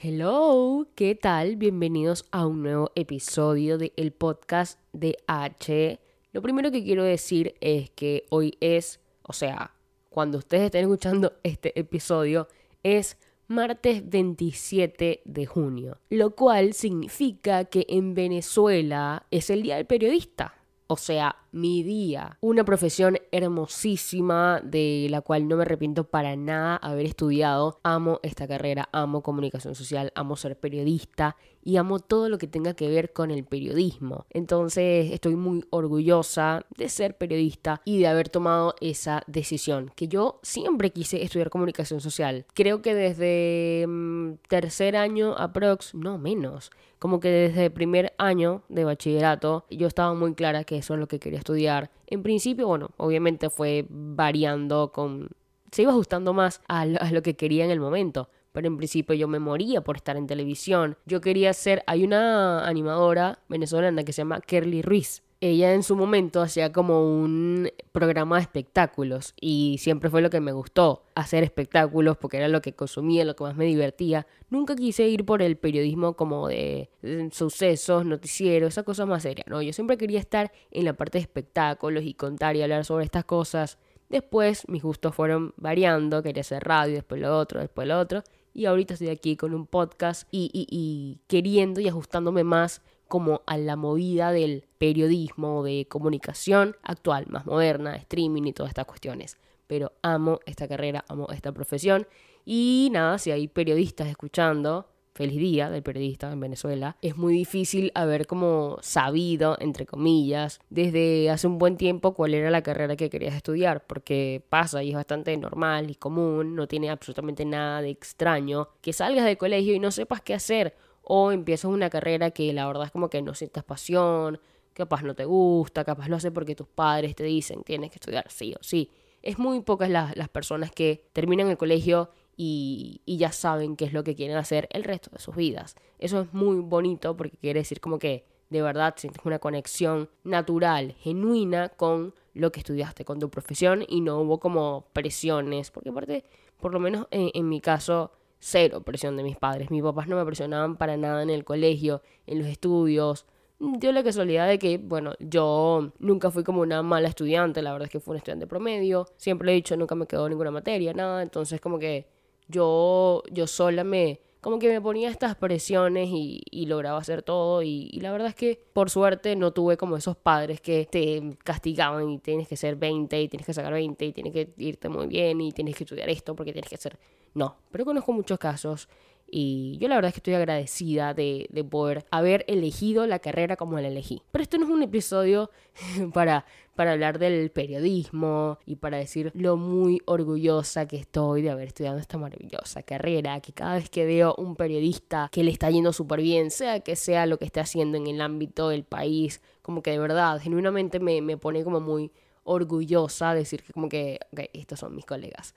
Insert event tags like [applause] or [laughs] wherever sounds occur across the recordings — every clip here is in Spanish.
Hello, ¿qué tal? Bienvenidos a un nuevo episodio del el podcast de H. Lo primero que quiero decir es que hoy es, o sea, cuando ustedes estén escuchando este episodio, es martes 27 de junio, lo cual significa que en Venezuela es el Día del Periodista. O sea, mi día. Una profesión hermosísima de la cual no me arrepiento para nada haber estudiado. Amo esta carrera, amo comunicación social, amo ser periodista y amo todo lo que tenga que ver con el periodismo. Entonces estoy muy orgullosa de ser periodista y de haber tomado esa decisión, que yo siempre quise estudiar comunicación social. Creo que desde mm, tercer año aprox, no menos, como que desde primer año de bachillerato yo estaba muy clara que eso es lo que quería estudiar. En principio, bueno, obviamente fue variando con... se iba ajustando más a lo, que quería en el momento pero en principio yo me moría por estar en televisión. Yo quería ser, hay una animadora venezolana que se llama Kerly Ruiz ella en su momento hacía como un programa de espectáculos y siempre fue lo que me gustó, hacer espectáculos porque era lo que consumía, lo que más me divertía. Nunca quise ir por el periodismo como de, sucesos, noticieros, esa cosa más seria, ¿no? Yo siempre quería estar en la parte de espectáculos y contar y hablar sobre estas cosas. Después mis gustos fueron variando, quería hacer radio, después lo otro, después lo otro. Y ahorita estoy aquí con un podcast y, y, y queriendo y ajustándome más como a la movida del periodismo, de comunicación actual, más moderna, streaming y todas estas cuestiones. Pero amo esta carrera, amo esta profesión. Y nada, si hay periodistas escuchando, feliz día del periodista en Venezuela, es muy difícil haber como sabido, entre comillas, desde hace un buen tiempo cuál era la carrera que querías estudiar, porque pasa y es bastante normal y común, no tiene absolutamente nada de extraño que salgas del colegio y no sepas qué hacer o empiezas una carrera que la verdad es como que no sientas pasión, capaz no te gusta, capaz lo haces porque tus padres te dicen tienes que estudiar sí o sí. Es muy pocas las, las personas que terminan el colegio y, y, ya saben qué es lo que quieren hacer el resto de sus vidas. Eso es muy bonito porque quiere decir como que de verdad sientes una conexión natural, genuina con lo que estudiaste, con tu profesión y no hubo como presiones, porque aparte, por lo menos en, en mi caso, cero presión de mis padres. Mis papás no me presionaban para nada en el colegio, en los estudios. Dio la casualidad de que, bueno, yo nunca fui como una mala estudiante, la verdad es que fui un estudiante promedio. Siempre he dicho, nunca me quedó ninguna materia, nada. Entonces, como que yo, yo sola me, como que me ponía estas presiones y, y lograba hacer todo y, y, la verdad es que por suerte no tuve como esos padres que te castigaban y tienes que ser 20 y tienes que sacar 20 y tienes que irte muy bien y tienes que estudiar esto porque tienes que ser no, pero conozco muchos casos y yo la verdad es que estoy agradecida de, de, poder haber elegido la carrera como la elegí. Pero esto no es un episodio [laughs] para, para hablar del periodismo y para decir lo muy orgullosa que estoy de haber estudiado esta maravillosa carrera, que cada vez que veo un periodista que le está yendo súper bien, sea que sea lo que esté haciendo en el ámbito del país, como que de verdad, genuinamente me, me pone como muy orgullosa decir que como que, ok, estos son mis colegas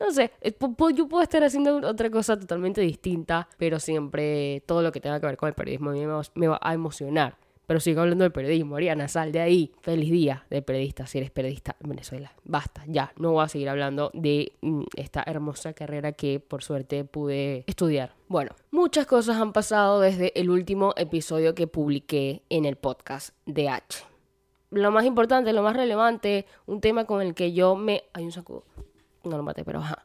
no sé, eh, yo puedo estar haciendo otra cosa totalmente distinta, pero siempre todo lo que tenga que ver con el periodismo a mí me va a emocionar. Pero sigo hablando del periodismo, Ariana, sal de ahí. Feliz día de periodista, si eres periodista en Venezuela. Basta, ya, no voy a seguir hablando de mm, esta hermosa carrera que por suerte pude estudiar. Bueno, muchas cosas han pasado desde el último episodio que publiqué en el podcast de H. Lo más importante, lo más relevante, un tema con el que yo me... Hay un sacudo no lo maté, pero ajá.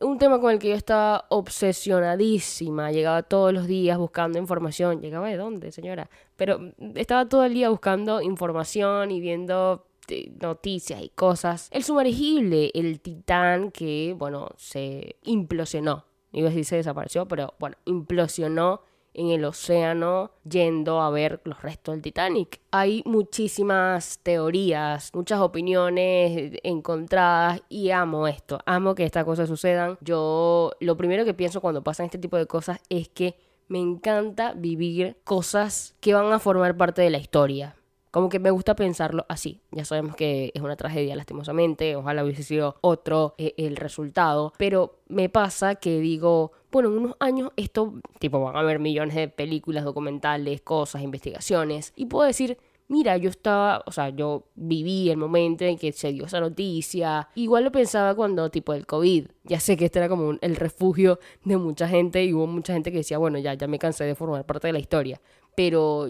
Un tema con el que yo estaba obsesionadísima. Llegaba todos los días buscando información. ¿Llegaba de dónde, señora? Pero estaba todo el día buscando información y viendo eh, noticias y cosas. El sumergible, el titán que, bueno, se implosionó. Iba a decir se desapareció, pero bueno, implosionó en el océano yendo a ver los restos del Titanic. Hay muchísimas teorías, muchas opiniones encontradas y amo esto, amo que estas cosas sucedan. Yo lo primero que pienso cuando pasan este tipo de cosas es que me encanta vivir cosas que van a formar parte de la historia. Como que me gusta pensarlo así. Ya sabemos que es una tragedia, lastimosamente. Ojalá hubiese sido otro eh, el resultado. Pero me pasa que digo, bueno, en unos años esto, tipo, van a haber millones de películas, documentales, cosas, investigaciones. Y puedo decir, mira, yo estaba, o sea, yo viví el momento en que se dio esa noticia. Igual lo pensaba cuando, tipo, el COVID. Ya sé que este era como el refugio de mucha gente y hubo mucha gente que decía, bueno, ya, ya me cansé de formar parte de la historia. Pero,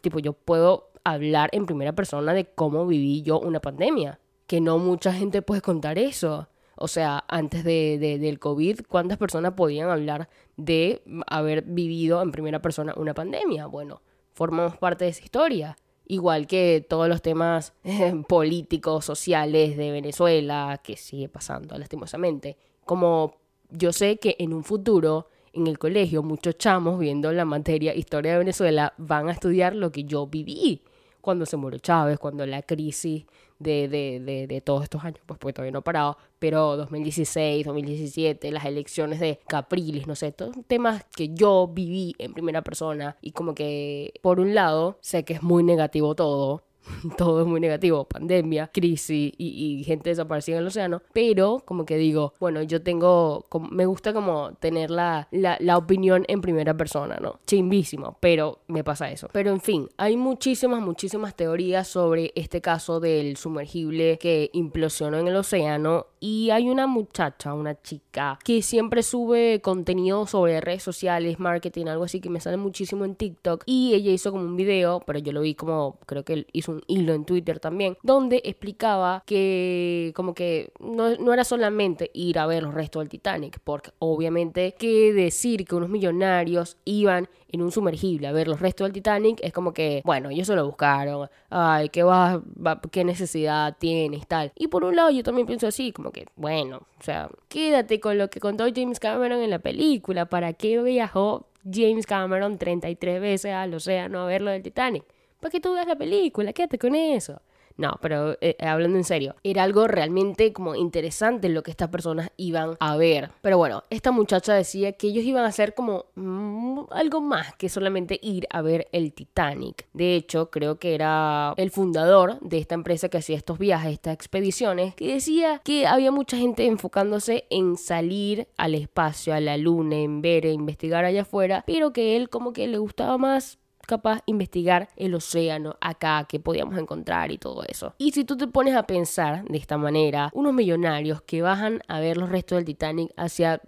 tipo, yo puedo hablar en primera persona de cómo viví yo una pandemia. Que no mucha gente puede contar eso. O sea, antes de, del COVID, ¿cuántas personas podían hablar de haber vivido en primera persona una pandemia? Bueno, formamos parte de esa historia igual que todos los temas eh, políticos, sociales de Venezuela, que sigue pasando lastimosamente. Como yo sé que en un futuro en el colegio muchos chamos viendo la materia historia de Venezuela van a estudiar lo que yo viví cuando se murió Chávez, cuando la crisis de, de, de, de todos estos años, pues, pues todavía no ha parado, pero 2016, 2017, las elecciones de Capriles, no sé, todos temas que yo viví en primera persona y como que, por un lado, sé que es muy negativo todo, [laughs] todo es muy negativo, pandemia, crisis y, gente desaparecida en el océano, pero como que digo, bueno, yo tengo, me gusta como tener la, la, opinión en primera persona, ¿no? Chimbísimo, pero me pasa eso. Pero en fin, hay muchísimas, muchísimas teorías sobre este caso del sumergible que implosionó en el océano y hay una muchacha, una chica, que siempre sube contenido sobre redes sociales, marketing, algo así que me sale muchísimo en TikTok y ella hizo como un video, pero yo lo vi como, creo que hizo un hilo en Twitter también, donde explicaba que como que no, no era solamente ir a ver los restos del Titanic, porque obviamente que decir que unos millonarios iban en un sumergible a ver los restos del Titanic es como que, bueno, ellos se lo buscaron, ay, qué, va, qué necesidad tienes, tal. Y por un lado yo también pienso así, como que, bueno, o sea, quédate con lo que contó James Cameron en la película, ¿para qué viajó James Cameron 33 veces al océano a ver lo del Titanic? Para que tú veas la película, quédate con eso. No, pero eh, hablando en serio, era algo realmente como interesante lo que estas personas iban a ver. Pero bueno, esta muchacha decía que ellos iban a hacer como mm, algo más que solamente ir a ver el Titanic. De hecho, creo que era el fundador de esta empresa que hacía estos viajes, estas expediciones, que decía que había mucha gente enfocándose en salir al espacio, a la luna, en ver e investigar allá afuera, pero que él como que le gustaba más capaz investigar el océano acá que podíamos encontrar y todo eso. Y si tú te pones a pensar de esta manera, unos millonarios que bajan a ver los restos del Titanic hacia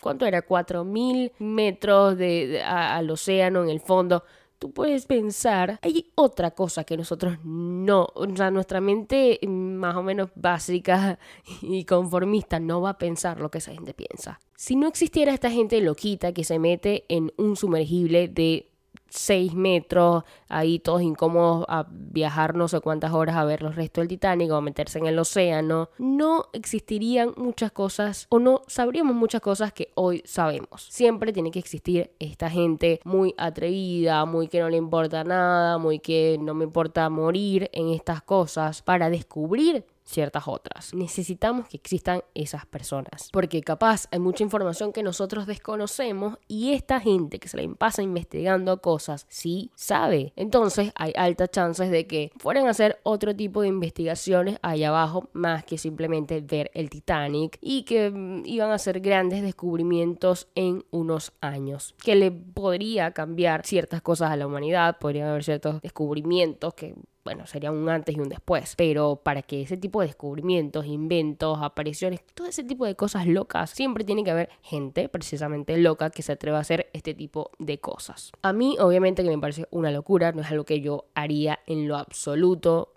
¿cuánto era? 4.000 metros de, al océano en el fondo. Tú puedes pensar, hay otra cosa que nosotros no, o sea, nuestra mente más o menos básica y conformista no va a pensar lo que esa gente piensa. Si no existiera esta gente loquita que se mete en un sumergible de 6 metros, ahí todos incómodos a viajar no sé cuántas horas a ver los restos del Titanic o a meterse en el océano, no existirían muchas cosas o no sabríamos muchas cosas que hoy sabemos. Siempre tiene que existir esta gente muy atrevida, muy que no le importa nada, muy que no me importa morir en estas cosas para descubrir ciertas otras. Necesitamos que existan esas personas, porque capaz hay mucha información que nosotros desconocemos y esta gente que se la pasa investigando cosas sí sabe. Entonces hay altas chances de que fueran a hacer otro tipo de investigaciones allá abajo más que simplemente ver el Titanic y que mm, iban a hacer grandes descubrimientos en unos años, que le podría cambiar ciertas cosas a la humanidad, podría haber ciertos descubrimientos que bueno, sería un antes y un después. Pero para que ese tipo de descubrimientos, inventos, apariciones, todo ese tipo de cosas locas, siempre tiene que haber gente precisamente loca que se atreva a hacer este tipo de cosas. A mí, obviamente, que me parece una locura, no es algo que yo haría en lo absoluto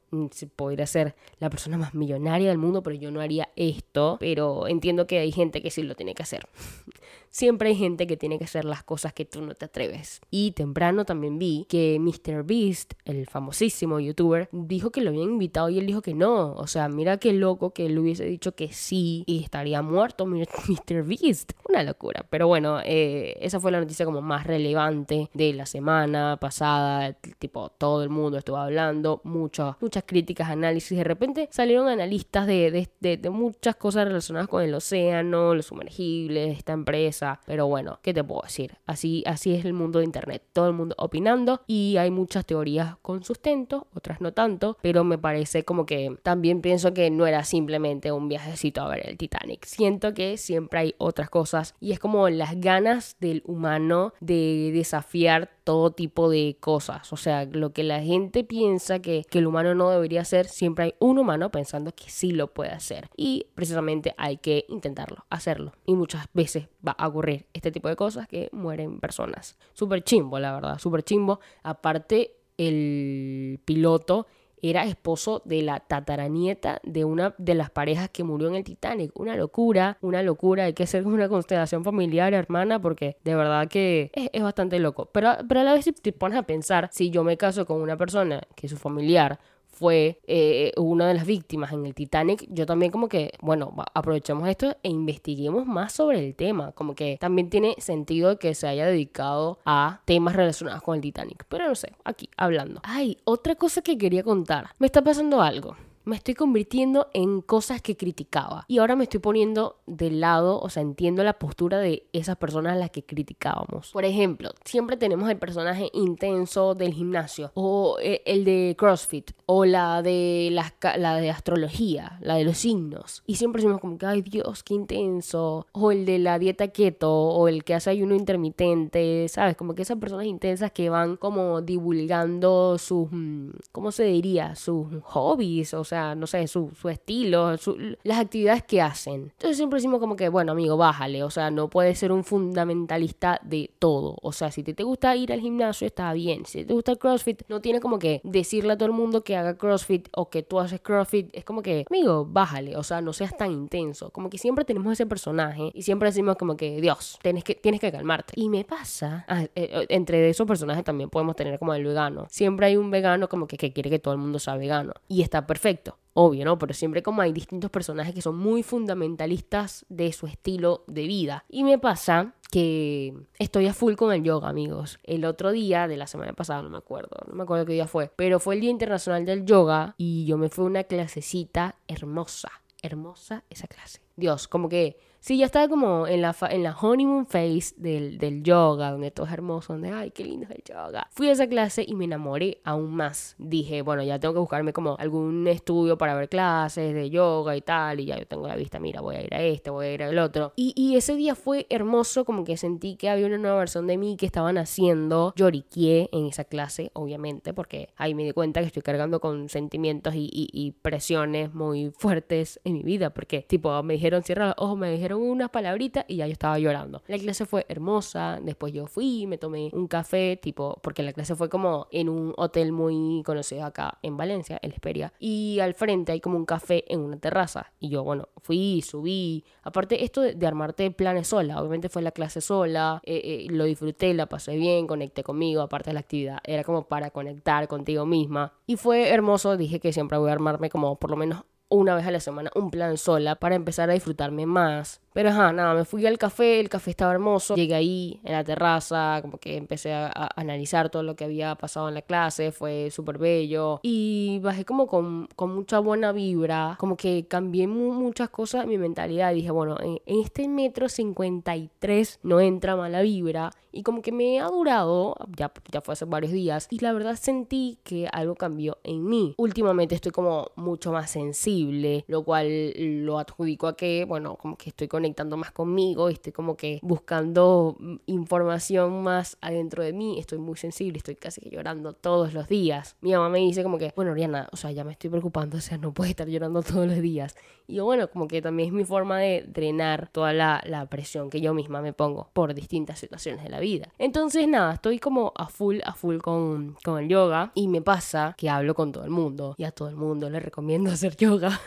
podría ser la persona más millonaria del mundo, pero yo no haría esto. Pero entiendo que hay gente que sí lo tiene que hacer. [laughs] Siempre hay gente que tiene que hacer las cosas que tú no te atreves. Y temprano también vi que Mr. Beast, el famosísimo youtuber, dijo que lo habían invitado y él dijo que no. O sea, mira qué loco que él hubiese dicho que sí y estaría muerto [laughs] Mr. Beast. Una locura. Pero bueno, eh, esa fue la noticia como más relevante de la semana pasada. Tipo, todo el mundo estuvo hablando. Mucha, mucha muchas críticas, análisis. De repente salieron analistas de, de, de, muchas cosas relacionadas con el océano, los sumergibles, esta empresa. Pero bueno, ¿qué te puedo decir? Así, así es el mundo de Internet. Todo el mundo opinando y hay muchas teorías con sustento, otras no tanto. Pero me parece como que también pienso que no era simplemente un viajecito a ver el Titanic. Siento que siempre hay otras cosas y es como las ganas del humano de desafiar todo tipo de cosas. O sea, lo que la gente piensa que, que el humano no debería hacer, siempre hay un humano pensando que sí lo puede hacer. Y precisamente hay que intentarlo, hacerlo. Y muchas veces va a ocurrir este tipo de cosas que mueren personas. Súper chimbo, la verdad, súper chimbo. Aparte, el piloto era esposo de la tataranieta de una de las parejas que murió en el Titanic. Una locura, una locura. Hay que hacer una constelación familiar, hermana, porque de verdad que es, bastante loco. Pero, pero a la vez si te pones a pensar, si yo me caso con una persona que es su familiar fue eh, una de las víctimas en el Titanic, yo también como que, bueno, aprovechemos esto e investiguemos más sobre el tema. Como que también tiene sentido que se haya dedicado a temas relacionados con el Titanic. Pero no sé, aquí hablando. Ay, otra cosa que quería contar. Me está pasando algo me estoy convirtiendo en cosas que criticaba. Y ahora me estoy poniendo del lado, o sea, entiendo la postura de esas personas a las que criticábamos. Por ejemplo, siempre tenemos el personaje intenso del gimnasio, o eh, el de CrossFit, o la de, la de astrología, la de los signos. Y siempre decimos como que, ay Dios, qué intenso. O el de la dieta keto, o el que hace ayuno intermitente, ¿sabes? Como que esas personas intensas que van como divulgando sus, mm, ¿cómo se diría? Sus hobbies, o sea, no sé, su, su estilo, las actividades que hacen. Entonces siempre decimos como que, bueno, amigo, bájale, o sea, no puedes ser un fundamentalista de todo. O sea, si te, te gusta ir al gimnasio, está bien. Si te gusta el CrossFit, no tiene como que decirle a todo el mundo que haga CrossFit o que tú haces CrossFit. Es como que, amigo, bájale, o sea, no seas tan intenso. Como que siempre tenemos ese personaje y siempre decimos como que, Dios, tienes que, tienes que calmarte. Y me pasa, ah, eh, eh, entre esos personajes también podemos tener como el vegano. Siempre hay un vegano como que, que quiere que todo el mundo sea vegano. Y está perfecto obvio, ¿no? Pero siempre como hay distintos personajes que son muy fundamentalistas de su estilo de vida. Y me pasa que estoy a full con el yoga, amigos. El otro día de la semana pasada, no me acuerdo, no me acuerdo qué día fue, pero fue el Día Internacional del Yoga y yo me fui a una clasecita hermosa, hermosa esa clase. Dios, como que Sí, ya estaba como en la, en la honeymoon phase del, del yoga, donde todo es hermoso, donde, ay, qué lindo es el yoga. Fui a esa clase y me enamoré aún más. Dije, bueno, ya tengo que buscarme como algún estudio para ver clases de yoga y tal, y ya yo tengo la vista, mira, voy a ir a este, voy a ir al otro. Y, y ese día fue hermoso, como que sentí que había una nueva versión de mí que estaban haciendo. Lloriqué en esa clase, obviamente, porque ahí me di cuenta que estoy cargando con sentimientos y, y, y presiones muy fuertes en mi vida, porque, tipo, me dijeron, cierra los ojos, me dijeron, unas palabritas y ya yo estaba llorando. La clase fue hermosa, después yo fui, me tomé un café, tipo, porque la clase fue como en un hotel muy conocido acá en Valencia, el Esperia, y al frente hay como un café en una terraza. Y yo, bueno, fui, subí. Aparte, esto de, armarte planes sola, obviamente fue la clase sola, eh, eh, lo disfruté, la pasé bien, conecté conmigo, aparte de la actividad, era como para conectar contigo misma. Y fue hermoso, dije que siempre voy a armarme como por lo menos una vez a la semana un plan sola para empezar a disfrutarme más pero ajá, nada, me fui al café, el café estaba hermoso, llegué ahí en la terraza, como que empecé a, analizar todo lo que había pasado en la clase, fue súper bello. Y bajé como con, con, mucha buena vibra, como que cambié muchas cosas en mi mentalidad, dije, bueno, en, este metro 53 no entra mala vibra y como que me ha durado, ya, ya fue hace varios días y la verdad sentí que algo cambió en mí. Últimamente estoy como mucho más sensible, lo cual lo adjudico a que, bueno, como que estoy con conectando más conmigo, estoy como que buscando mm, información más adentro de mí, estoy muy sensible, estoy casi que llorando todos los días. Mi mamá me dice como que, bueno, Oriana, o sea, ya me estoy preocupando, o sea, no puedes estar llorando [laughs] todos los días. Y yo, bueno, como que también es mi forma de drenar toda la, la presión que yo misma me pongo por distintas situaciones de la vida. Entonces, nada, estoy como a full, a full con, con el yoga y me pasa que hablo con todo el mundo y a todo el mundo le recomiendo [laughs] hacer yoga.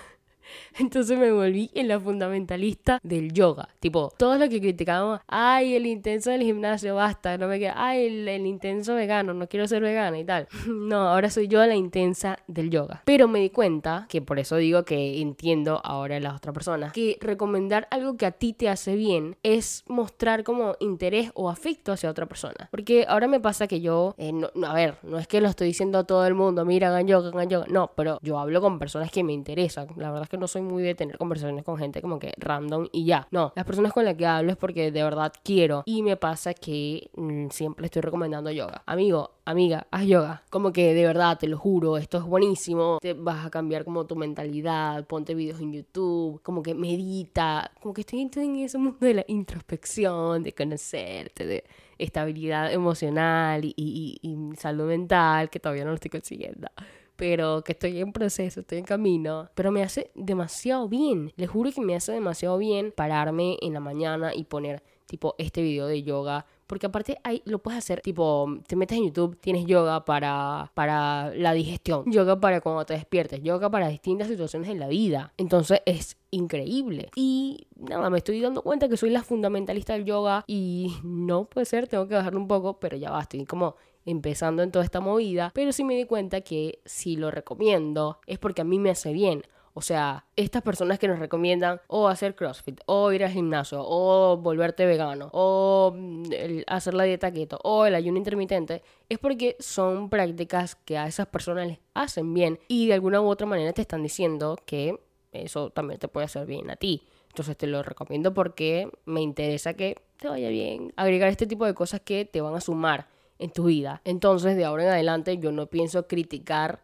[laughs] Entonces me volví en la fundamentalista del yoga. Tipo, todo lo que criticábamos, ay, el intenso del gimnasio, basta, no me queda, ay, el, intenso vegano, no quiero ser vegana y tal. [laughs] No, ahora soy yo la intensa del yoga. Pero me di cuenta, que por eso digo que entiendo ahora a las otras personas, que recomendar algo que a ti te hace bien es mostrar como interés o afecto hacia otra persona. Porque ahora me pasa que yo, eh, no, a ver, no es que lo estoy diciendo a todo el mundo, mira, hagan yoga, hagan yoga. No, pero yo hablo con personas que me interesan. La verdad es que no soy muy de tener conversaciones con gente como que random y ya. No, las personas con las que hablo es porque de verdad quiero. Y me pasa que mm, siempre estoy recomendando yoga. Amigo, amiga, haz yoga. Como que de verdad, te lo juro, esto es buenísimo. Te vas a cambiar como tu mentalidad. Ponte videos en YouTube. Como que medita. Como que estoy en ese mundo de la introspección, de conocerte, de estabilidad emocional y, y salud mental, que todavía no lo estoy consiguiendo pero que estoy en proceso, estoy en camino, pero me hace demasiado bien. Les juro que me hace demasiado bien pararme en la mañana y poner tipo este video de yoga. Porque aparte ahí lo puedes hacer, tipo, te metes en YouTube, tienes yoga para, para la digestión, yoga para cuando te despiertes, yoga para distintas situaciones en la vida. Entonces es increíble. Y nada, me estoy dando cuenta que soy la fundamentalista del yoga y no puede ser, tengo que bajarlo un poco, pero ya va, estoy como empezando en toda esta movida, pero sí me di cuenta que si lo recomiendo es porque a mí me hace bien. O sea, estas personas que nos recomiendan o hacer CrossFit, o ir al gimnasio, o volverte vegano, o mm, hacer la dieta keto, o el ayuno intermitente, es porque son prácticas que a esas personas les hacen bien y de alguna u otra manera te están diciendo que eso también te puede hacer bien a ti. Entonces te lo recomiendo porque me interesa que te vaya bien. Agregar este tipo de cosas que te van a sumar en tu vida. Entonces, de ahora en adelante, yo no pienso criticar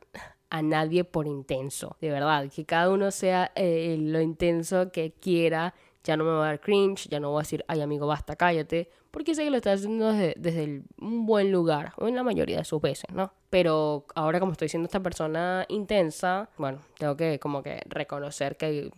a nadie por intenso. De verdad, que cada uno sea eh, lo intenso que quiera. Ya no me va a dar cringe, ya no voy a decir, ay amigo, basta, cállate, porque sé que lo estás haciendo desde, un buen lugar, o en la mayoría de sus veces, ¿no? Pero ahora como estoy siendo esta persona intensa, bueno, tengo que como que reconocer que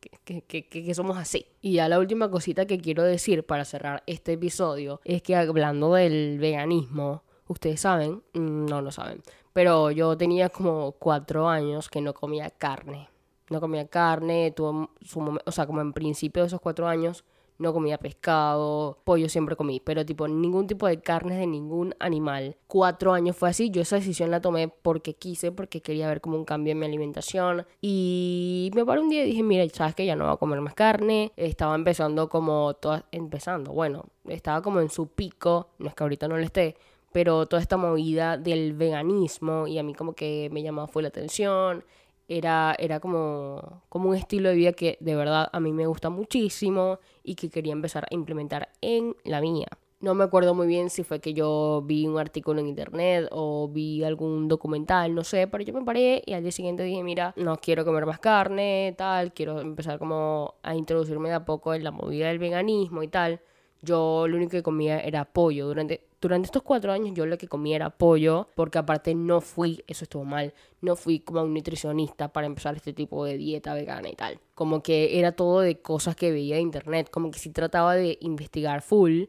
que, somos así. Y ya la última cosita que quiero decir para cerrar este episodio es que hablando del veganismo, ustedes saben, mm, no lo saben, pero yo tenía como cuatro años que no comía carne. No comía carne, tuvo su o sea, como en principio de esos cuatro años no comía pescado, pollo siempre comí, pero tipo ningún tipo de carne de ningún animal. Cuatro años fue así, yo esa decisión la tomé porque quise, porque quería ver como un cambio en mi alimentación. Y me paré un día y dije, mira, sabes que ya no voy a comer más carne, estaba empezando como, toda, empezando, bueno, estaba como en su pico, no es que ahorita no lo esté, pero toda esta movida del veganismo y a mí como que me llamaba fue la atención era, era como, como un estilo de vida que de verdad a mí me gusta muchísimo y que quería empezar a implementar en la mía. No me acuerdo muy bien si fue que yo vi un artículo en internet o vi algún documental, no sé, pero yo me paré y al día siguiente dije, mira, no quiero comer más carne, tal, quiero empezar como a introducirme de a poco en la movida del veganismo y tal. Yo lo único que comía era pollo. Durante, durante estos cuatro años yo lo que comía era pollo, porque aparte no fui, eso estuvo mal, no fui como un nutricionista para empezar este tipo de dieta vegana y tal. Como que era todo de cosas que veía de internet, como que sí trataba de investigar full,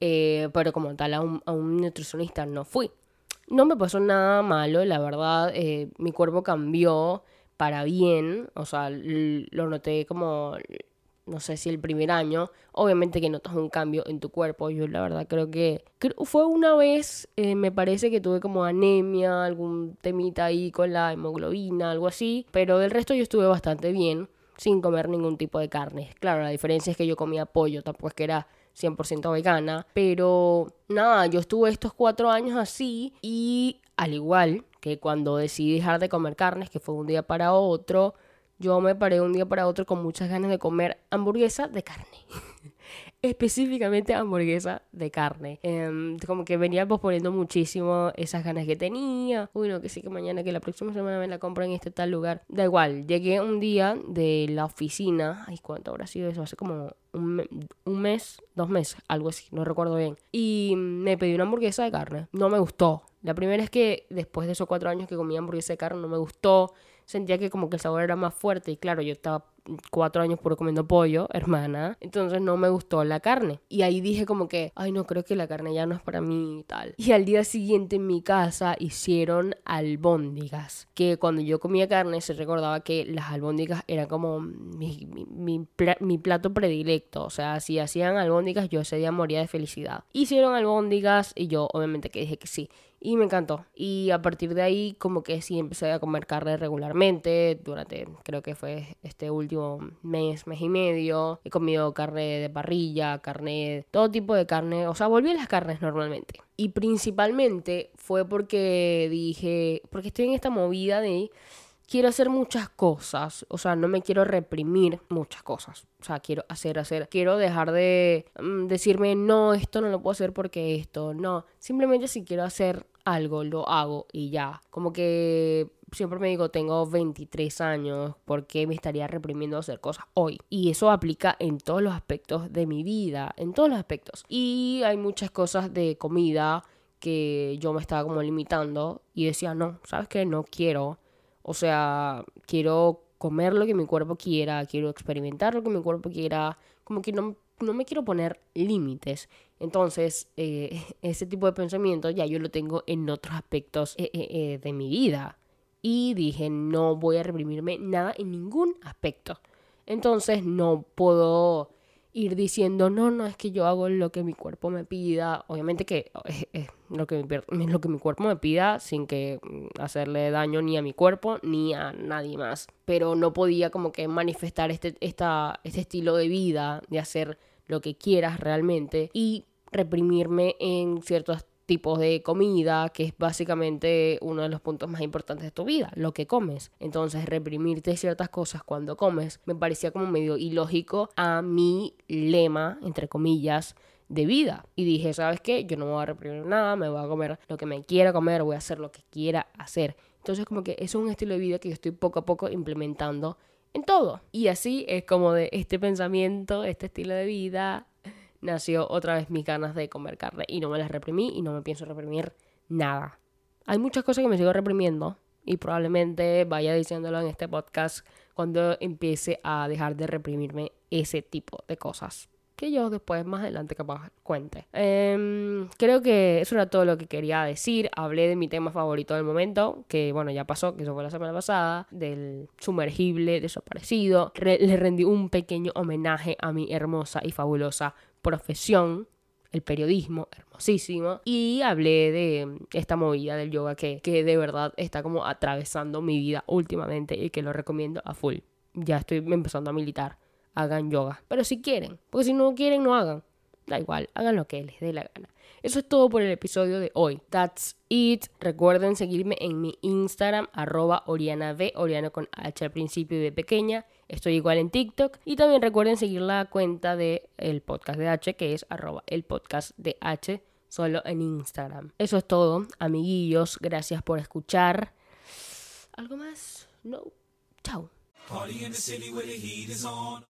eh, pero como tal a un, a un, nutricionista no fui. No me pasó nada malo, la verdad, eh, mi cuerpo cambió para bien, o sea, lo noté como no sé si el primer año, obviamente que notas un cambio en tu cuerpo. Yo la verdad creo que, fue una vez, eh, me parece que tuve como anemia, algún temita ahí con la hemoglobina, algo así, pero del resto yo estuve bastante bien, sin comer ningún tipo de carne. Claro, la diferencia es que yo comía pollo, tampoco es que era 100% vegana, pero nada, yo estuve estos cuatro años así y al igual que cuando decidí dejar de comer carnes, que fue un día para otro, yo me paré un día para otro con muchas ganas de comer hamburguesa de carne. [laughs] Específicamente hamburguesa de carne. Em, como que venía posponiendo muchísimo esas ganas que tenía. Uy, no, que sí que mañana, que la próxima semana me la compro en este tal lugar. Da igual, llegué un día de la oficina. Ay, ¿cuánto habrá sido eso? Hace como un, un mes, dos meses, algo así, no recuerdo bien. Y me pedí una hamburguesa de carne. No me gustó. La primera es que después de esos cuatro años que comía hamburguesa de carne no me gustó sentía que como que el sabor era más fuerte y claro, yo estaba cuatro años puro comiendo pollo, [laughs] hermana. Entonces no me gustó la carne. Y ahí dije como que, ay no, creo que la carne ya no es para mí y tal. Y al día siguiente en mi casa hicieron albóndigas. Que cuando yo comía carne se recordaba que las albóndigas eran como mi, mi plato predilecto. O sea, si hacían albóndigas yo ese día moría de felicidad. Hicieron albóndigas y yo obviamente que dije que sí y me encantó. Y a partir de ahí como que sí empecé a comer carne regularmente durante creo que fue este último mes, mes y medio. He comido carne de parrilla, carne, todo tipo de carne, o sea, volví a las carnes normalmente. Y principalmente fue porque dije, porque estoy en esta movida de quiero hacer muchas cosas, o sea, no me quiero reprimir muchas cosas, o sea, quiero hacer, hacer, quiero dejar de mm, decirme, no, esto no lo puedo hacer porque esto, no, simplemente si quiero hacer algo, lo hago y ya. Como que siempre me digo, tengo 23 años, ¿por qué me estaría reprimiendo hacer cosas hoy? Y eso aplica en todos los aspectos de mi vida, en todos los aspectos. Y hay muchas cosas de comida que yo me estaba como limitando y decía, no, ¿sabes qué? No quiero. O sea, quiero comer lo que mi cuerpo quiera, quiero experimentar lo que mi cuerpo quiera, como que no no me quiero poner límites. Entonces, eh, [laughs] ese tipo de pensamiento ya yo lo tengo en otros aspectos eh, eh, de mi vida. Y dije, no voy a reprimirme nada en ningún aspecto. Entonces, no puedo ir diciendo, no, no, es que yo hago lo que mi cuerpo me pida. Obviamente que es, lo, que lo que mi cuerpo me pida sin que mm, hacerle daño ni a mi cuerpo ni a nadie más. Pero no podía como que manifestar este, esta, este estilo de vida, de hacer lo que quieras realmente y reprimirme en ciertos tipos de comida, que es básicamente uno de los puntos más importantes de tu vida, lo que comes. Entonces, reprimirte ciertas cosas cuando comes me parecía como medio ilógico a mi lema, entre comillas, de vida. Y dije, ¿sabes qué? Yo no me voy a reprimir nada, me voy a comer lo que me quiera comer, voy a hacer lo que quiera hacer. Entonces, como que es un estilo de vida que yo estoy poco a poco implementando en todo. Y así es como de este pensamiento, este estilo de vida, nació otra vez mis ganas de comer carne y no me las reprimí y no me pienso reprimir nada. Hay muchas cosas que me sigo reprimiendo y probablemente vaya diciéndolo en este podcast cuando empiece a dejar de reprimirme ese tipo de cosas que yo después más adelante capaz cuente. Em, creo que eso era todo lo que quería decir. Hablé de mi tema favorito del momento, que bueno, ya pasó, que eso fue la semana pasada, del sumergible desaparecido. le rendí un pequeño homenaje a mi hermosa y fabulosa profesión, el periodismo, hermosísimo. Y hablé de esta movida del yoga que, que de verdad está como atravesando mi vida últimamente y que lo recomiendo a full. Ya estoy empezando a militar hagan yoga. Pero si quieren, porque si no quieren, no hagan. Da igual, hagan lo que les dé la gana. Eso es todo por el episodio de hoy. That's it. Recuerden seguirme en mi Instagram, arroba Oriana B, Oriana con H al principio y de pequeña. Estoy igual en TikTok. Y también recuerden seguir la cuenta del el podcast de H, que es arroba el podcast de H, solo en Instagram. Eso es todo, amiguillos. Gracias por escuchar. ¿Algo más? No. Chao.